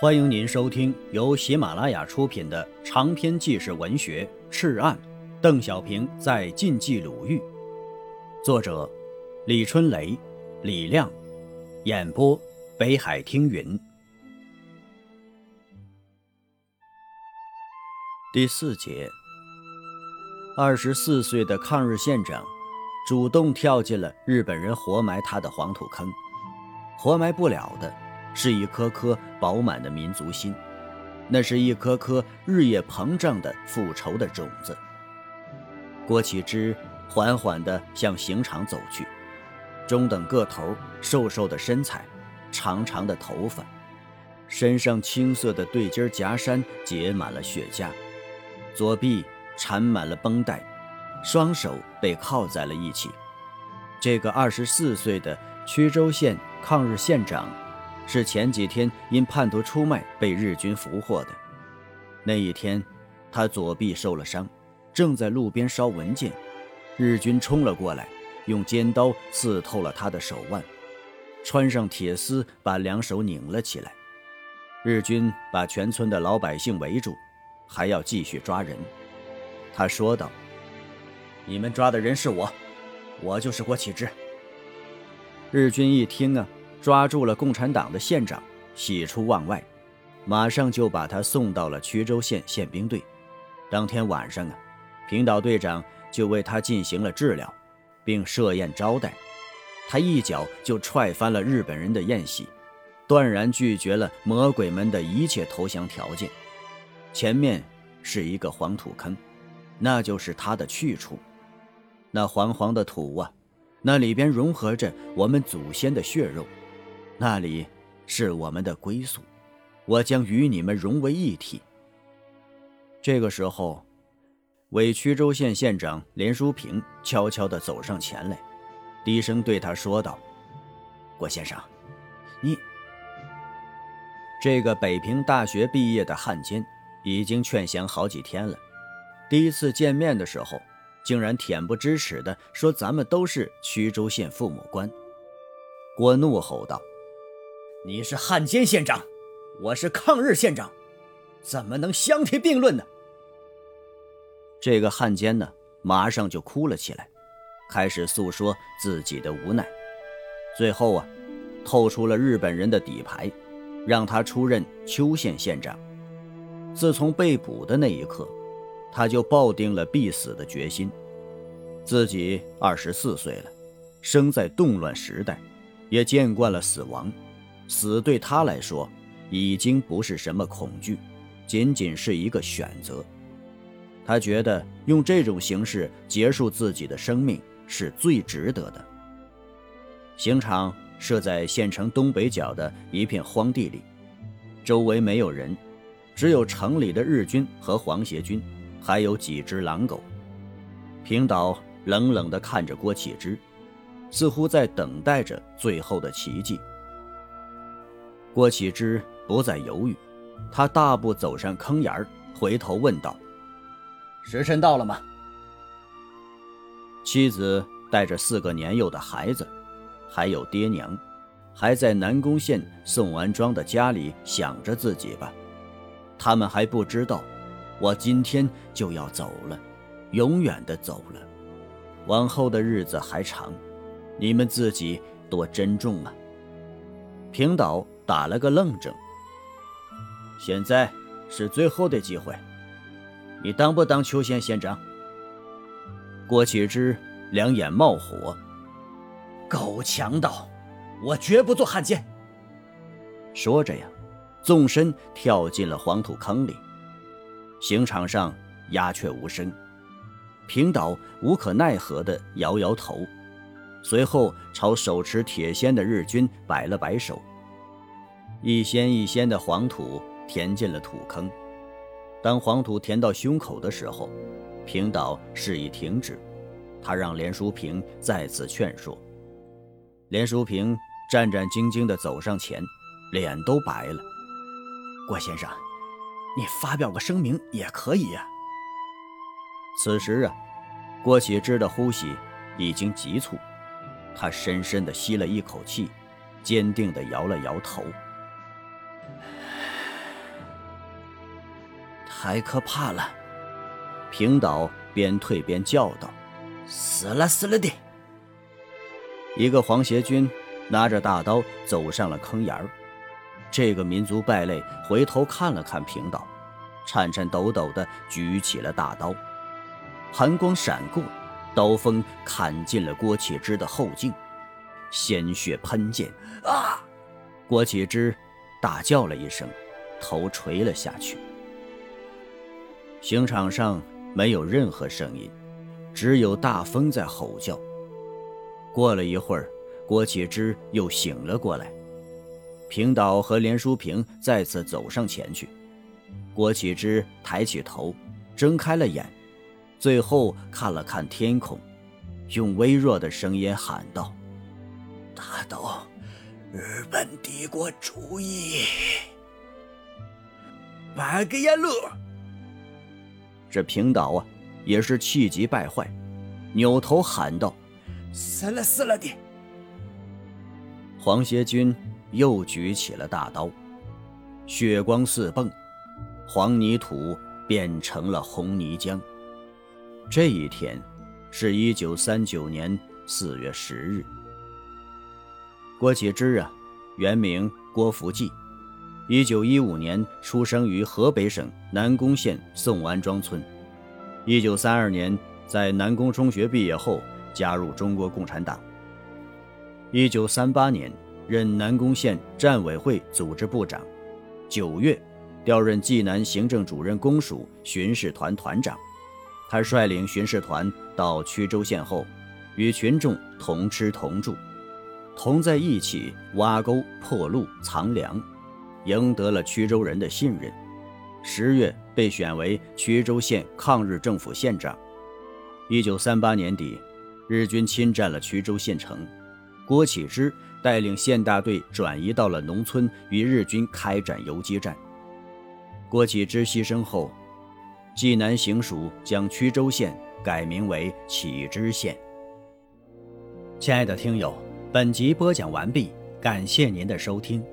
欢迎您收听由喜马拉雅出品的长篇纪实文学《赤案》，邓小平在晋冀鲁豫，作者李春雷、李亮，演播北海听云。第四节，二十四岁的抗日县长主动跳进了日本人活埋他的黄土坑，活埋不了的。是一颗颗饱满的民族心，那是一颗颗日夜膨胀的复仇的种子。郭启之缓缓地向刑场走去，中等个头、瘦瘦的身材，长长的头发，身上青色的对襟夹衫结满了血痂，左臂缠满了绷带，双手被铐在了一起。这个二十四岁的曲周县抗日县长。是前几天因叛徒出卖被日军俘获的。那一天，他左臂受了伤，正在路边烧文件，日军冲了过来，用尖刀刺透了他的手腕，穿上铁丝把两手拧了起来。日军把全村的老百姓围住，还要继续抓人。他说道：“你们抓的人是我，我就是郭启之。”日军一听啊。抓住了共产党的县长，喜出望外，马上就把他送到了衢州县宪兵队。当天晚上啊，平岛队长就为他进行了治疗，并设宴招待。他一脚就踹翻了日本人的宴席，断然拒绝了魔鬼们的一切投降条件。前面是一个黄土坑，那就是他的去处。那黄黄的土啊，那里边融合着我们祖先的血肉。那里是我们的归宿，我将与你们融为一体。这个时候，委曲州县县长连书平悄悄地走上前来，低声对他说道：“郭先生，你……这个北平大学毕业的汉奸，已经劝降好几天了。第一次见面的时候，竟然恬不知耻地说咱们都是曲州县父母官。”郭怒吼道。你是汉奸县长，我是抗日县长，怎么能相提并论呢？这个汉奸呢，马上就哭了起来，开始诉说自己的无奈，最后啊，透出了日本人的底牌，让他出任邱县县长。自从被捕的那一刻，他就抱定了必死的决心。自己二十四岁了，生在动乱时代，也见惯了死亡。死对他来说，已经不是什么恐惧，仅仅是一个选择。他觉得用这种形式结束自己的生命是最值得的。刑场设在县城东北角的一片荒地里，周围没有人，只有城里的日军和皇协军，还有几只狼狗。平岛冷冷地看着郭启之，似乎在等待着最后的奇迹。郭启之不再犹豫，他大步走上坑沿儿，回头问道：“时辰到了吗？”妻子带着四个年幼的孩子，还有爹娘，还在南宫县宋安庄的家里想着自己吧。他们还不知道，我今天就要走了，永远的走了。往后的日子还长，你们自己多珍重啊。平岛。打了个愣怔。现在是最后的机会，你当不当邱县县长？郭启之两眼冒火，狗强盗，我绝不做汉奸。说着呀，纵身跳进了黄土坑里。刑场上鸦雀无声，平岛无可奈何地摇摇头，随后朝手持铁锨的日军摆了摆手。一掀一掀的黄土填进了土坑，当黄土填到胸口的时候，平岛示意停止。他让连书平再次劝说。连书平战战兢兢地走上前，脸都白了。郭先生，你发表个声明也可以呀。此时啊，郭启之的呼吸已经急促，他深深地吸了一口气，坚定地摇了摇头。太可怕了！平岛边退边叫道：“死了死了的！”一个黄协军拿着大刀走上了坑沿儿。这个民族败类回头看了看平岛，颤颤抖抖地举起了大刀。寒光闪过，刀锋砍进了郭启之的后颈，鲜血喷溅。啊！郭启之大叫了一声，头垂了下去。刑场上没有任何声音，只有大风在吼叫。过了一会儿，郭启之又醒了过来。平岛和连淑平再次走上前去。郭启之抬起头，睁开了眼，最后看了看天空，用微弱的声音喊道：“大刀，日本帝国主义，半个野路。”这平岛啊，也是气急败坏，扭头喊道：“死了死了的！”黄协军又举起了大刀，血光四迸，黄泥土变成了红泥浆。这一天，是一九三九年四月十日。郭启之啊，原名郭福记，一九一五年出生于河北省南宫县宋安庄村。一九三二年在南宫中学毕业后，加入中国共产党。一九三八年任南宫县战委会组织部长，九月调任济南行政主任公署巡视团团长。他率领巡视团到曲周县后，与群众同吃同住，同在一起挖沟破路藏粮，赢得了曲州人的信任。十月被选为曲周县抗日政府县长。一九三八年底，日军侵占了曲周县城。郭启之带领县大队转移到了农村，与日军开展游击战。郭启之牺牲后，济南行署将曲周县改名为启之县。亲爱的听友，本集播讲完毕，感谢您的收听。